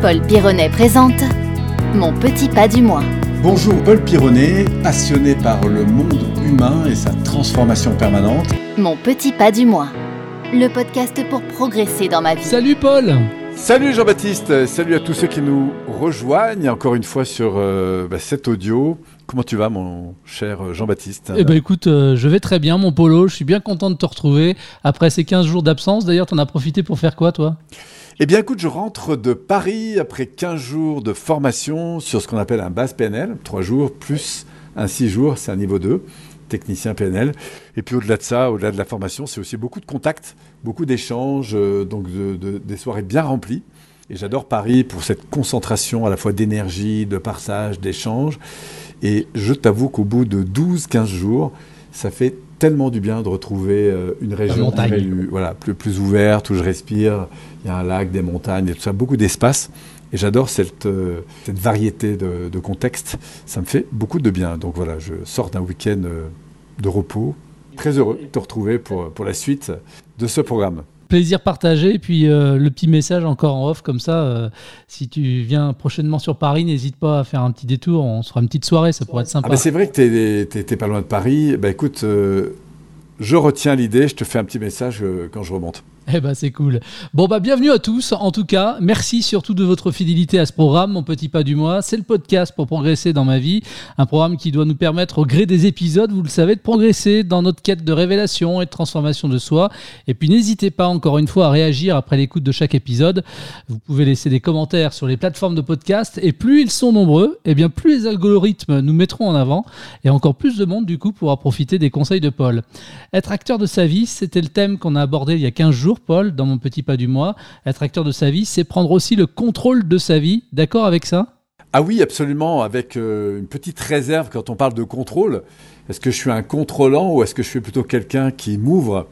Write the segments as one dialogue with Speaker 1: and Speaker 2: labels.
Speaker 1: Paul Pironnet présente Mon petit pas du mois.
Speaker 2: Bonjour Paul Pironnet, passionné par le monde humain et sa transformation permanente.
Speaker 1: Mon petit pas du mois. Le podcast pour progresser dans ma vie.
Speaker 3: Salut Paul
Speaker 2: Salut Jean-Baptiste, salut à tous ceux qui nous rejoignent encore une fois sur euh, bah, cet audio. Comment tu vas mon cher Jean-Baptiste?
Speaker 3: Eh ben écoute, euh, je vais très bien mon Polo, je suis bien content de te retrouver après ces 15 jours d'absence. D'ailleurs, t'en as profité pour faire quoi toi?
Speaker 2: Eh bien écoute, je rentre de Paris après 15 jours de formation sur ce qu'on appelle un base PNL, 3 jours plus un 6 jours, c'est un niveau 2 technicien PNL. Et puis au-delà de ça, au-delà de la formation, c'est aussi beaucoup de contacts, beaucoup d'échanges, euh, donc de, de, des soirées bien remplies. Et j'adore Paris pour cette concentration à la fois d'énergie, de partage, d'échange. Et je t'avoue qu'au bout de 12-15 jours, ça fait tellement du bien de retrouver euh, une région plus, voilà, plus, plus ouverte, où je respire. Il y a un lac, des montagnes, et tout ça, beaucoup d'espace. Et j'adore cette, euh, cette variété de, de contextes. Ça me fait beaucoup de bien. Donc voilà, je sors d'un week-end euh, de repos. Très heureux de te retrouver pour, pour la suite de ce programme.
Speaker 3: Plaisir partagé, et puis euh, le petit message encore en off comme ça, euh, si tu viens prochainement sur Paris, n'hésite pas à faire un petit détour, on se fera une petite soirée, ça pourrait être sympa.
Speaker 2: Ah bah c'est vrai que tu n'es pas loin de Paris, bah écoute, euh, je retiens l'idée, je te fais un petit message quand je remonte.
Speaker 3: Eh ben c'est cool. Bon bah bienvenue à tous. En tout cas, merci surtout de votre fidélité à ce programme, mon petit pas du mois. C'est le podcast pour progresser dans ma vie, un programme qui doit nous permettre au gré des épisodes, vous le savez, de progresser dans notre quête de révélation et de transformation de soi. Et puis n'hésitez pas encore une fois à réagir après l'écoute de chaque épisode. Vous pouvez laisser des commentaires sur les plateformes de podcast et plus ils sont nombreux, et eh bien plus les algorithmes nous mettront en avant et encore plus de monde du coup pourra profiter des conseils de Paul. Être acteur de sa vie, c'était le thème qu'on a abordé il y a 15 jours Paul, dans mon petit pas du mois. Être acteur de sa vie, c'est prendre aussi le contrôle de sa vie. D'accord avec ça?
Speaker 2: Ah oui, absolument, avec euh, une petite réserve quand on parle de contrôle. Est-ce que je suis un contrôlant ou est-ce que je suis plutôt quelqu'un qui m'ouvre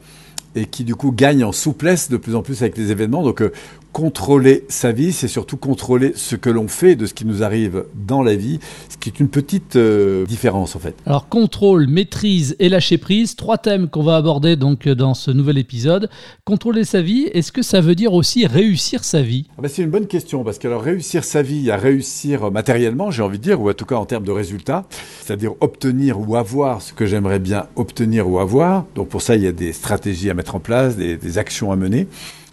Speaker 2: et qui du coup gagne en souplesse de plus en plus avec les événements? Euh, contrôler sa vie, c'est surtout contrôler ce que l'on fait de ce qui nous arrive dans la vie, ce qui est une petite euh, différence en fait.
Speaker 3: Alors contrôle, maîtrise et lâcher prise, trois thèmes qu'on va aborder donc dans ce nouvel épisode. Contrôler sa vie, est-ce que ça veut dire aussi réussir sa vie?
Speaker 2: Ah ben C'est une bonne question parce que alors réussir sa vie, à réussir matériellement, j'ai envie de dire, ou en tout cas en termes de résultats, c'est-à-dire obtenir ou avoir ce que j'aimerais bien obtenir ou avoir. Donc pour ça, il y a des stratégies à mettre en place, des, des actions à mener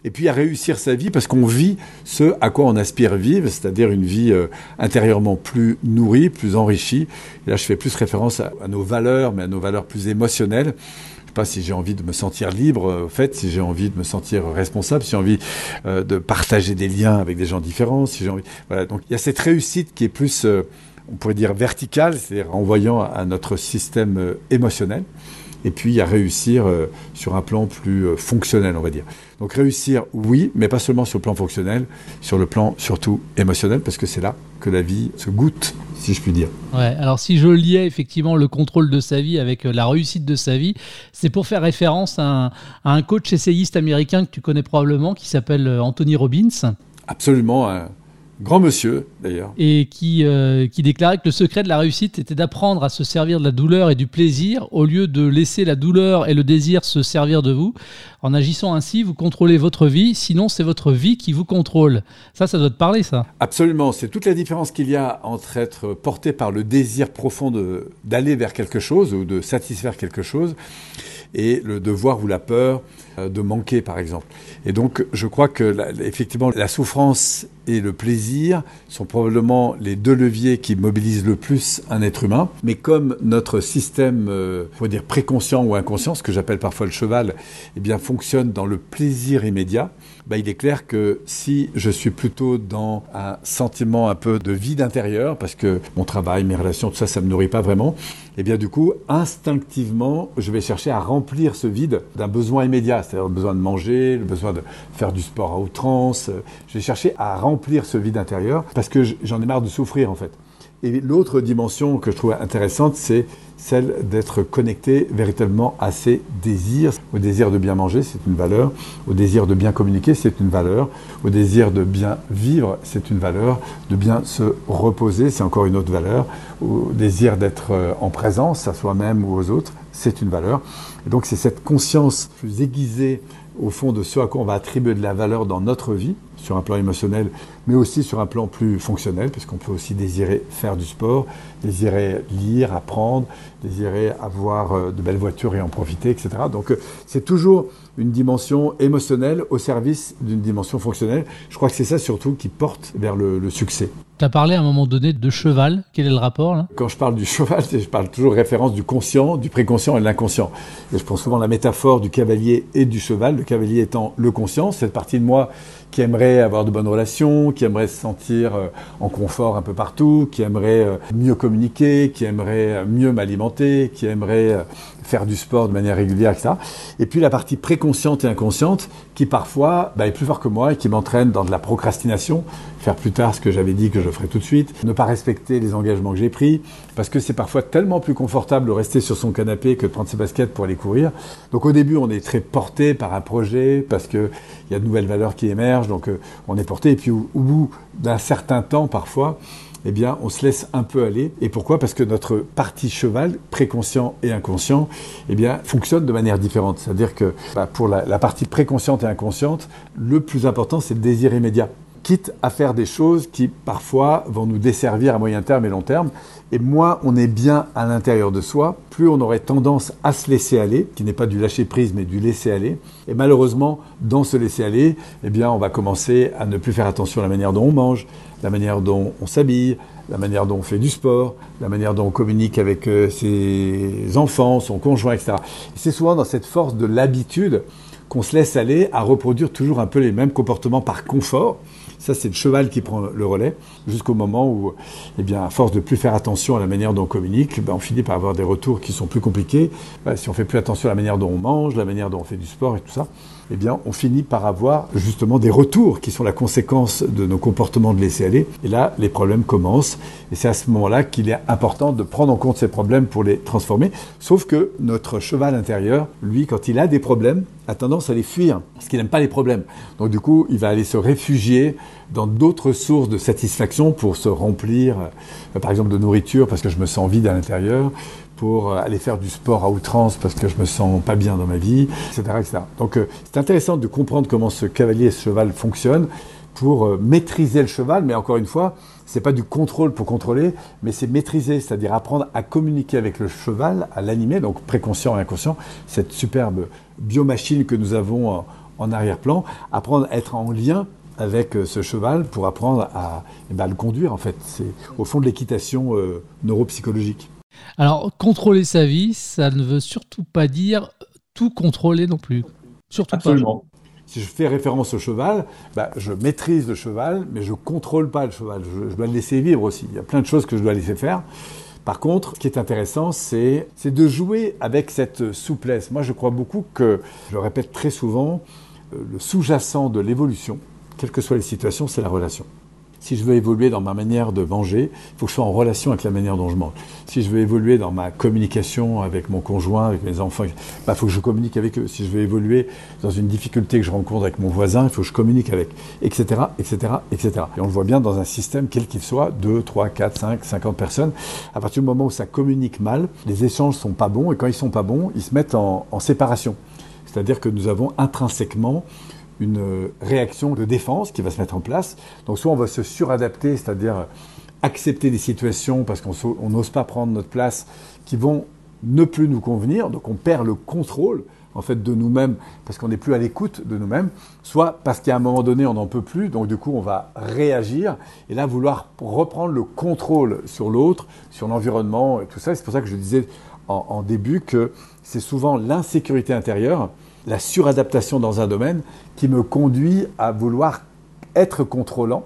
Speaker 2: et puis à réussir sa vie parce qu'on vit ce à quoi on aspire vivre, c'est-à-dire une vie euh, intérieurement plus nourrie, plus enrichie. Et là, je fais plus référence à, nos valeurs, mais à nos valeurs plus émotionnelles. Je sais pas si j'ai envie de me sentir libre, euh, au fait, si j'ai envie de me sentir responsable, si j'ai envie euh, de partager des liens avec des gens différents, si j'ai envie. Voilà. Donc il y a cette réussite qui est plus, euh, on pourrait dire verticale, c'est-à-dire en voyant à notre système euh, émotionnel et puis à réussir euh, sur un plan plus euh, fonctionnel, on va dire. Donc réussir, oui, mais pas seulement sur le plan fonctionnel, sur le plan surtout émotionnel, parce que c'est là que la vie se goûte, si je puis dire.
Speaker 3: Ouais, alors si je liais effectivement le contrôle de sa vie avec euh, la réussite de sa vie, c'est pour faire référence à un, à un coach essayiste américain que tu connais probablement, qui s'appelle Anthony Robbins.
Speaker 2: Absolument. Hein. Grand monsieur, d'ailleurs.
Speaker 3: Et qui, euh, qui déclarait que le secret de la réussite était d'apprendre à se servir de la douleur et du plaisir au lieu de laisser la douleur et le désir se servir de vous. En agissant ainsi, vous contrôlez votre vie, sinon c'est votre vie qui vous contrôle. Ça, ça doit te parler, ça.
Speaker 2: Absolument. C'est toute la différence qu'il y a entre être porté par le désir profond d'aller vers quelque chose ou de satisfaire quelque chose et le devoir ou la peur euh, de manquer, par exemple. Et donc, je crois que, effectivement, la souffrance et le plaisir sont probablement les deux leviers qui mobilisent le plus un être humain. Mais comme notre système, euh, faut dire préconscient ou inconscient, ce que j'appelle parfois le cheval, eh bien, fonctionne dans le plaisir immédiat, bah, il est clair que si je suis plutôt dans un sentiment un peu de vide intérieur, parce que mon travail, mes relations, tout ça, ça me nourrit pas vraiment, eh bien du coup, instinctivement, je vais chercher à remplir ce vide d'un besoin immédiat, c'est-à-dire le besoin de manger, le besoin de faire du sport à outrance. Je vais chercher à remplir ce vide intérieur parce que j'en ai marre de souffrir en fait. Et l'autre dimension que je trouve intéressante, c'est celle d'être connecté véritablement à ses désirs. Au désir de bien manger, c'est une valeur. Au désir de bien communiquer, c'est une valeur. Au désir de bien vivre, c'est une valeur. De bien se reposer, c'est encore une autre valeur. Au désir d'être en présence à soi-même ou aux autres, c'est une valeur. Et donc c'est cette conscience plus aiguisée au fond de ce à quoi on va attribuer de la valeur dans notre vie, sur un plan émotionnel, mais aussi sur un plan plus fonctionnel, puisqu'on peut aussi désirer faire du sport, désirer lire, apprendre, désirer avoir euh, de belles voitures et en profiter, etc. Donc euh, c'est toujours une dimension émotionnelle au service d'une dimension fonctionnelle. Je crois que c'est ça surtout qui porte vers le, le succès.
Speaker 3: Tu as parlé à un moment donné de cheval. Quel est le rapport là?
Speaker 2: Quand je parle du cheval, je parle toujours référence du conscient, du préconscient et de l'inconscient. Et je prends souvent la métaphore du cavalier et du cheval, le cavalier étant le conscient, cette partie de moi qui aimerait avoir de bonnes relations, qui aimerait se sentir euh, en confort un peu partout, qui aimerait euh, mieux communiquer, qui aimerait euh, mieux m'alimenter, qui aimerait faire du sport de manière régulière, etc. Et puis la partie préconsciente et inconsciente qui parfois bah, est plus fort que moi et qui m'entraîne dans de la procrastination, faire plus tard ce que j'avais dit que je ferais tout de suite, ne pas respecter les engagements que j'ai pris, parce que c'est parfois tellement plus confortable de rester sur son canapé que de prendre ses baskets pour aller courir. Donc au début, on est très porté par un projet, parce qu'il y a de nouvelles valeurs qui émergent, donc euh, on est porté, et puis au, au bout d'un certain temps parfois, eh bien, on se laisse un peu aller. Et pourquoi? Parce que notre partie cheval, préconscient et inconscient, eh bien, fonctionne de manière différente. C'est-à-dire que bah, pour la, partie préconsciente et inconsciente, le plus important, c'est le désir immédiat quitte à faire des choses qui parfois vont nous desservir à moyen terme et long terme. Et moins on est bien à l'intérieur de soi, plus on aurait tendance à se laisser aller, qui n'est pas du lâcher prise mais du laisser aller. Et malheureusement, dans ce laisser aller, eh bien, on va commencer à ne plus faire attention à la manière dont on mange, la manière dont on s'habille, la manière dont on fait du sport, la manière dont on communique avec euh, ses enfants, son conjoint, etc. Et c'est souvent dans cette force de l'habitude qu'on se laisse aller à reproduire toujours un peu les mêmes comportements par confort. Ça, c'est le cheval qui prend le relais, jusqu'au moment où, eh bien, à force de plus faire attention à la manière dont on communique, ben, on finit par avoir des retours qui sont plus compliqués. Si on fait plus attention à la manière dont on mange, la manière dont on fait du sport et tout ça, eh bien, on finit par avoir justement des retours qui sont la conséquence de nos comportements de laisser aller. Et là, les problèmes commencent. Et c'est à ce moment-là qu'il est important de prendre en compte ces problèmes pour les transformer. Sauf que notre cheval intérieur, lui, quand il a des problèmes, a tendance à les fuir parce qu'il n'aime pas les problèmes. Donc du coup, il va aller se réfugier dans d'autres sources de satisfaction pour se remplir, euh, par exemple de nourriture parce que je me sens vide à l'intérieur, pour euh, aller faire du sport à outrance parce que je me sens pas bien dans ma vie, etc. etc. Donc euh, c'est intéressant de comprendre comment ce cavalier et ce cheval fonctionnent pour euh, maîtriser le cheval, mais encore une fois, c'est pas du contrôle pour contrôler, mais c'est maîtriser, c'est-à-dire apprendre à communiquer avec le cheval, à l'animer, donc préconscient et inconscient, cette superbe biomachine que nous avons en, arrière-plan, apprendre à être en lien avec ce cheval pour apprendre à eh ben, le conduire en fait. C'est au fond de l'équitation euh, neuropsychologique.
Speaker 3: Alors, contrôler sa vie, ça ne veut surtout pas dire tout contrôler non plus. Surtout
Speaker 2: Absolument. Pas. Si je fais référence au cheval, bah, je maîtrise le cheval, mais je ne contrôle pas le cheval. Je, je, dois le laisser vivre aussi. Il y a plein de choses que je dois laisser faire. Par contre, ce qui est intéressant, c'est de jouer avec cette souplesse. Moi, je crois beaucoup que, je le répète très souvent, le sous-jacent de l'évolution, quelles que soient les situations, c'est la relation. Si je veux évoluer dans ma manière de manger, il faut que je sois en relation avec la manière dont je mange. Si je veux évoluer dans ma communication avec mon conjoint, avec mes enfants, il bah, faut que je communique avec eux. Si je veux évoluer dans une difficulté que je rencontre avec mon voisin, il faut que je communique avec, etc., etc., etc. Et on le voit bien dans un système, quel qu'il soit, 2, 3, 4, 5, 50 personnes. À partir du moment où ça communique mal, les échanges sont pas bons, et quand ils sont pas bons, ils se mettent en, en séparation. C'est-à-dire que nous avons intrinsèquement une réaction de défense qui va se mettre en place. Donc soit on va se suradapter, c'est-à-dire accepter des situations parce qu'on n'ose pas prendre notre place qui vont ne plus nous convenir, donc on perd le contrôle en fait de nous-mêmes parce qu'on n'est plus à l'écoute de nous-mêmes, soit parce qu'à un moment donné on n'en peut plus, donc du coup on va réagir et là vouloir reprendre le contrôle sur l'autre, sur l'environnement et tout ça. C'est pour ça que je disais en, en début que c'est souvent l'insécurité intérieure la suradaptation dans un domaine qui me conduit à vouloir être contrôlant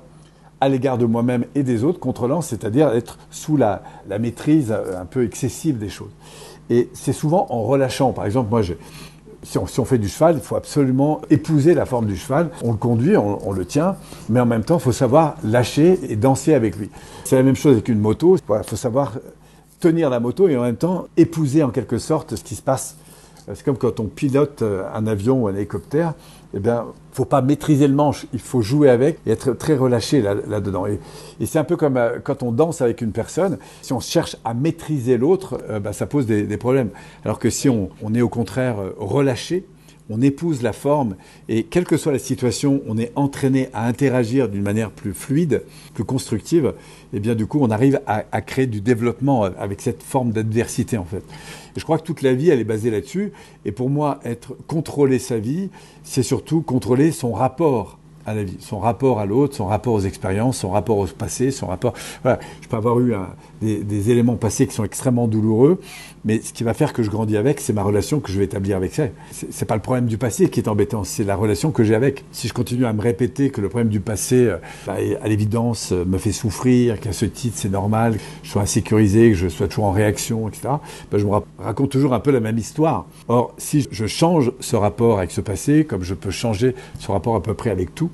Speaker 2: à l'égard de moi-même et des autres, contrôlant, c'est-à-dire être sous la, la, maîtrise un peu excessive des choses. Et c'est souvent en relâchant. Par exemple, moi, si on, si on, fait du cheval, il faut absolument épouser la forme du cheval. On le conduit, on, on le tient, mais en même temps, il faut savoir lâcher et danser avec lui. C'est la même chose avec une moto. Il faut savoir tenir la moto et en même temps épouser en quelque sorte ce qui se passe c'est comme quand on pilote un avion ou un hélicoptère, eh bien, faut pas maîtriser le manche, il faut jouer avec et être très relâché là-dedans. Là et, c'est un peu comme euh, quand on danse avec une personne, si on cherche à maîtriser l'autre, euh, bah, ça pose des, problèmes. Alors que si on, on est au contraire euh, relâché, on épouse la forme et quelle que soit la situation, on est entraîné à interagir d'une manière plus fluide, plus constructive, et bien du coup on arrive à, créer du développement avec cette forme d'adversité en fait. Je crois que toute la vie elle est basée là-dessus. Et pour moi, être contrôler sa vie, c'est surtout contrôler son rapport à la vie, son rapport à l'autre, son rapport aux expériences, son rapport au passé, son rapport. Voilà, je peux avoir eu des, des, éléments passés qui sont extrêmement douloureux, mais ce qui va faire que je grandis avec, c'est ma relation que je vais établir avec ça. C'est pas le problème du passé qui est embêtant, c'est la relation que j'ai avec. Si je continue à me répéter que le problème du passé, euh, bah, à l'évidence, euh, me fait souffrir, qu'à ce titre c'est normal, que je sois insécurisé, que je sois toujours en réaction, etc. Bah, je me raconte toujours un peu la même histoire. Or, si je change ce rapport avec ce passé, comme je peux changer ce rapport à peu près avec tout,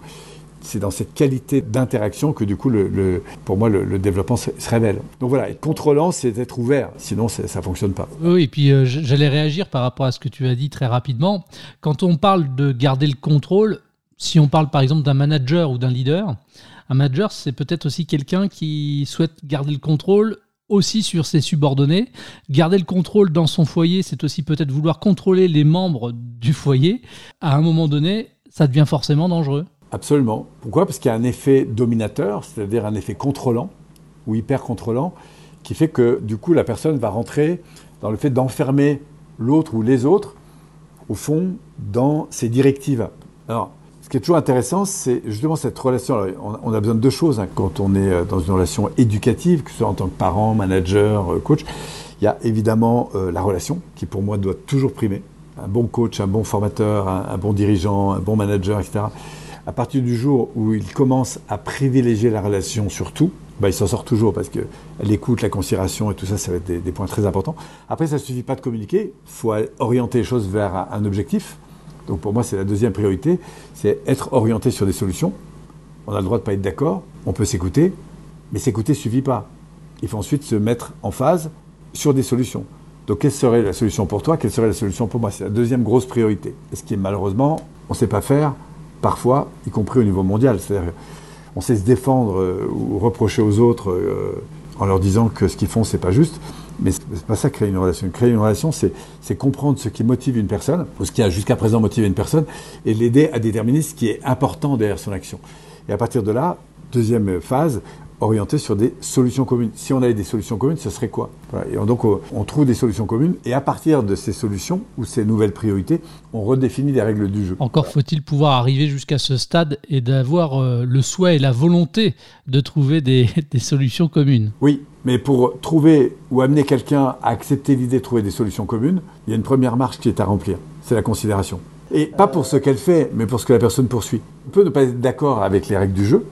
Speaker 2: c'est dans cette qualité d'interaction que du coup, pour moi, le, développement se, révèle. Donc voilà, être contrôlant, c'est être ouvert, sinon ça ne fonctionne pas.
Speaker 3: Oui, et puis euh, j'allais réagir par rapport à ce que tu as dit très rapidement. Quand on parle de garder le contrôle, si on parle par exemple d'un manager ou d'un leader, un manager, c'est peut-être aussi quelqu'un qui souhaite garder le contrôle aussi sur ses subordonnés. Garder le contrôle dans son foyer, c'est aussi peut-être vouloir contrôler les membres du foyer. À un moment donné, ça devient forcément dangereux.
Speaker 2: Absolument. Pourquoi? Parce qu'il y a un effet dominateur, c'est-à-dire un effet contrôlant ou hyper contrôlant, qui fait que du coup la personne va rentrer dans le fait d'enfermer l'autre ou les autres, au fond, dans ses directives. Alors, ce qui est toujours intéressant, c'est justement cette relation. on a besoin de deux choses hein, quand on est euh, dans une relation éducative, que ce soit en tant que parent, manager, euh, coach. Il y a évidemment euh, la relation, qui pour moi doit toujours primer. Un bon coach, un bon formateur, un bon dirigeant, un bon manager, etc à partir du jour où il commence à privilégier la relation sur tout, bah, il s'en sort toujours parce que l'écoute, la considération et tout ça, ça va être des, points très importants. Après, ça ne suffit pas de communiquer, il faut orienter les choses vers un, objectif. Donc pour moi, c'est la deuxième priorité, c'est être orienté sur des solutions. On a le droit de ne pas être d'accord, on peut s'écouter, mais s'écouter ne suffit pas. Il faut ensuite se mettre en phase sur des solutions. Donc quelle serait la solution pour toi? Quelle serait la solution pour moi? C'est la deuxième grosse priorité. Ce qui est malheureusement, on ne sait pas faire parfois, y compris au niveau mondial. C'est-à-dire, on sait se défendre euh, ou reprocher aux autres euh, en leur disant que ce qu'ils font, c'est pas juste. Mais c'est pas ça créer une relation. Créer une relation, c'est comprendre ce qui motive une personne, ou ce qui a jusqu'à présent motivé une personne, et l'aider à déterminer ce qui est important derrière son action. Et à partir de là, deuxième phase, orienté sur des solutions communes. Si on avait des solutions communes, ce serait quoi? Et donc on trouve des solutions communes et à partir de ces solutions ou ces nouvelles priorités, on redéfinit les règles du jeu.
Speaker 3: Encore faut-il pouvoir arriver jusqu'à ce stade et d'avoir euh, le souhait et la volonté de trouver des, des solutions communes.
Speaker 2: Oui, mais pour trouver ou amener quelqu'un à accepter l'idée de trouver des solutions communes, il y a une première marche qui est à remplir, c'est la considération. Et pas pour ce qu'elle fait, mais pour ce que la personne poursuit. On peut ne pas être d'accord avec les règles du jeu,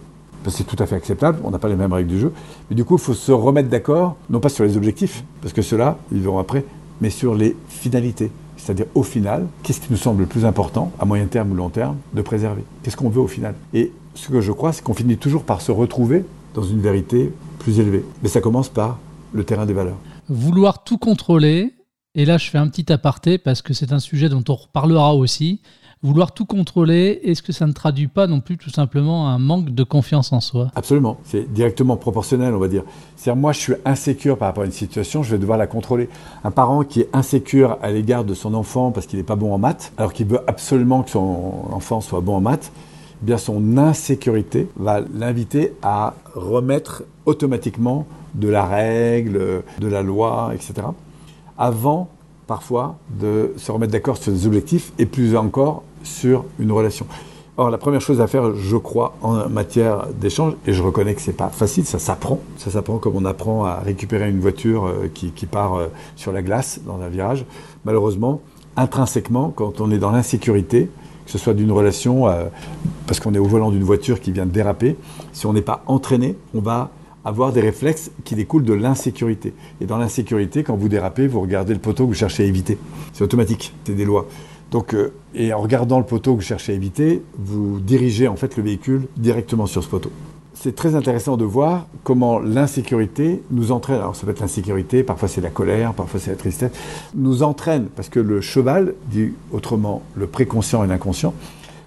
Speaker 2: c'est tout à fait acceptable, on n'a pas les mêmes règles du jeu. Mais du coup, il faut se remettre d'accord, non pas sur les objectifs, parce que ceux-là, ils verront après, mais sur les finalités. C'est-à-dire, au final, qu'est-ce qui nous semble le plus important, à moyen terme ou long terme, de préserver? Qu'est-ce qu'on veut au final? Et ce que je crois, c'est qu'on finit toujours par se retrouver dans une vérité plus élevée. Mais ça commence par le terrain des valeurs.
Speaker 3: Vouloir tout contrôler, et là je fais un petit aparté parce que c'est un sujet dont on reparlera aussi, vouloir tout contrôler, est-ce que ça ne traduit pas non plus tout simplement un manque de confiance en soi?
Speaker 2: Absolument, c'est directement proportionnel, on va dire. C'est-à-dire, moi, je suis insécure par rapport à une situation, je vais devoir la contrôler. Un parent qui est insécure à l'égard de son enfant parce qu'il n'est pas bon en maths, alors qu'il veut absolument que son enfant soit bon en maths, eh bien son insécurité va l'inviter à remettre automatiquement de la règle, de la loi, etc. Avant parfois de se remettre d'accord sur des objectifs et plus encore sur une relation. Or, la première chose à faire, je crois, en matière d'échange, et je reconnais que c'est pas facile, ça s'apprend. Ça s'apprend comme on apprend à récupérer une voiture euh, qui, part euh, sur la glace dans un virage. Malheureusement, intrinsèquement, quand on est dans l'insécurité, que ce soit d'une relation, euh, parce qu'on est au volant d'une voiture qui vient de déraper, si on n'est pas entraîné, on va avoir des réflexes qui découlent de l'insécurité. Et dans l'insécurité, quand vous dérapez, vous regardez le poteau que vous cherchez à éviter. C'est automatique, c'est des lois. Donc, euh, et en regardant le poteau que vous cherchez à éviter, vous dirigez en fait le véhicule directement sur ce poteau. C'est très intéressant de voir comment l'insécurité nous entraîne. Alors ça peut être l'insécurité, parfois c'est la colère, parfois c'est la tristesse. Nous entraîne parce que le cheval, dit autrement le préconscient et l'inconscient,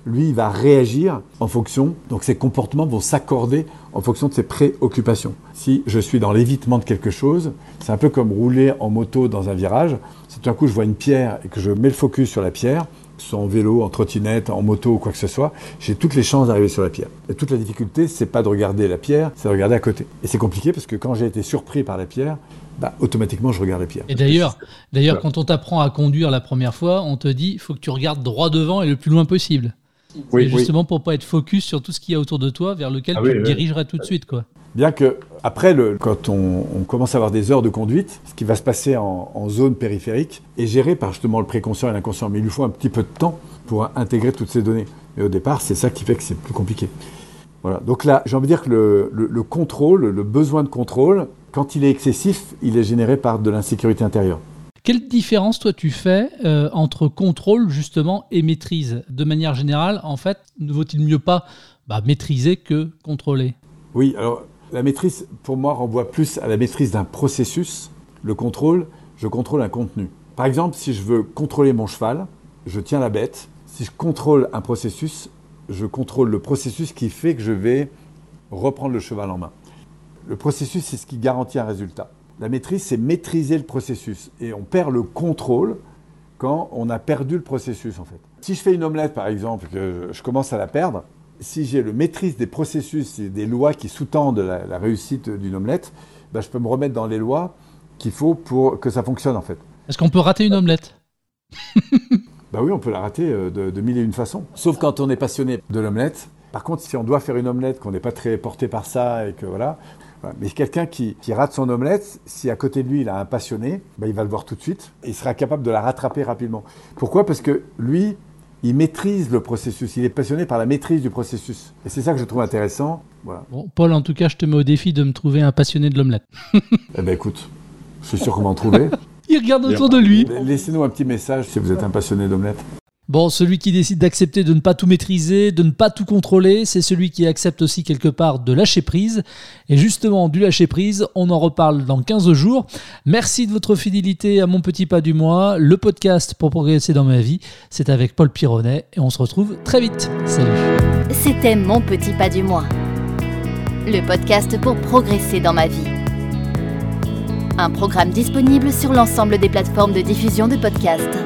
Speaker 2: lui, il va réagir en fonction, donc ses comportements vont s'accorder en fonction de ses préoccupations. Si je suis dans l'évitement de quelque chose, c'est un peu comme rouler en moto dans un virage. Si tout d'un coup je vois une pierre et que je mets le focus sur la pierre, soit en vélo, en trottinette, en moto ou quoi que ce soit, j'ai toutes les chances d'arriver sur la pierre. Et toute la difficulté, c'est pas de regarder la pierre, c'est de regarder à côté. Et c'est compliqué parce que quand j'ai été surpris par la pierre, bah, automatiquement je regarde la pierre.
Speaker 3: Et d'ailleurs, d'ailleurs, quand on t'apprend à conduire la première fois, on te dit, il faut que tu regardes droit devant et le plus loin possible. Oui, justement pour pas être focus sur tout ce qu'il y a autour de toi, vers lequel ah tu te dirigerais tout de suite, quoi.
Speaker 2: Bien que, après, le, quand on, commence à avoir des heures de conduite, ce qui va se passer en, zone périphérique est géré par justement le préconscient et l'inconscient. Mais il lui faut un petit peu de temps pour intégrer toutes ces données. Et au départ, c'est ça qui fait que c'est plus compliqué. Voilà. Donc là, j'ai envie de dire que le, contrôle, le besoin de contrôle, quand il est excessif, il est généré par de l'insécurité intérieure.
Speaker 3: Quelle différence, toi, tu fais euh, entre contrôle, justement, et maîtrise? De manière générale, en fait, ne vaut-il mieux pas bah, maîtriser que contrôler?
Speaker 2: Oui, alors la maîtrise, pour moi, renvoie plus à la maîtrise d'un processus. Le contrôle, je contrôle un contenu. Par exemple, si je veux contrôler mon cheval, je tiens la bête. Si je contrôle un processus, je contrôle le processus qui fait que je vais reprendre le cheval en main. Le processus, c'est ce qui garantit un résultat. La maîtrise, c'est maîtriser le processus. Et on perd le contrôle quand on a perdu le processus, en fait. Si je fais une omelette, par exemple, que je commence à la perdre, si j'ai le maîtrise des processus et des lois qui sous-tendent la, réussite d'une omelette, bah, je peux me remettre dans les lois qu'il faut pour que ça fonctionne en fait.
Speaker 3: Est-ce qu'on peut rater une omelette?
Speaker 2: Bah oui, on peut la rater euh, de, mille et une façons. Sauf quand on est passionné de l'omelette. Par contre, si on doit faire une omelette, qu'on n'est pas très porté par ça et que voilà. Mais quelqu'un qui, rate son omelette, si à côté de lui il a un passionné, bah, il va le voir tout de suite et il sera capable de la rattraper rapidement. Pourquoi? Parce que lui, il maîtrise le processus, il est passionné par la maîtrise du processus. Et c'est ça que je trouve intéressant.
Speaker 3: Bon, Paul, en tout cas, je te mets au défi de me trouver un passionné de l'omelette.
Speaker 2: eh ben écoute, je suis sûr qu'on va en trouver.
Speaker 3: il regarde autour de lui.
Speaker 2: Laissez-nous un petit message si vous êtes un passionné d'omelette.
Speaker 3: Bon, celui qui décide d'accepter de ne pas tout maîtriser, de ne pas tout contrôler, c'est celui qui accepte aussi quelque part de lâcher prise. Et justement, du lâcher prise, on en reparle dans 15 jours. Merci de votre fidélité à mon petit pas du mois. Le podcast pour progresser dans ma vie, c'est avec Paul Pironnet et on se retrouve très vite. Salut.
Speaker 1: C'était mon petit pas du mois. Le podcast pour progresser dans ma vie. Un programme disponible sur l'ensemble des plateformes de diffusion de podcasts.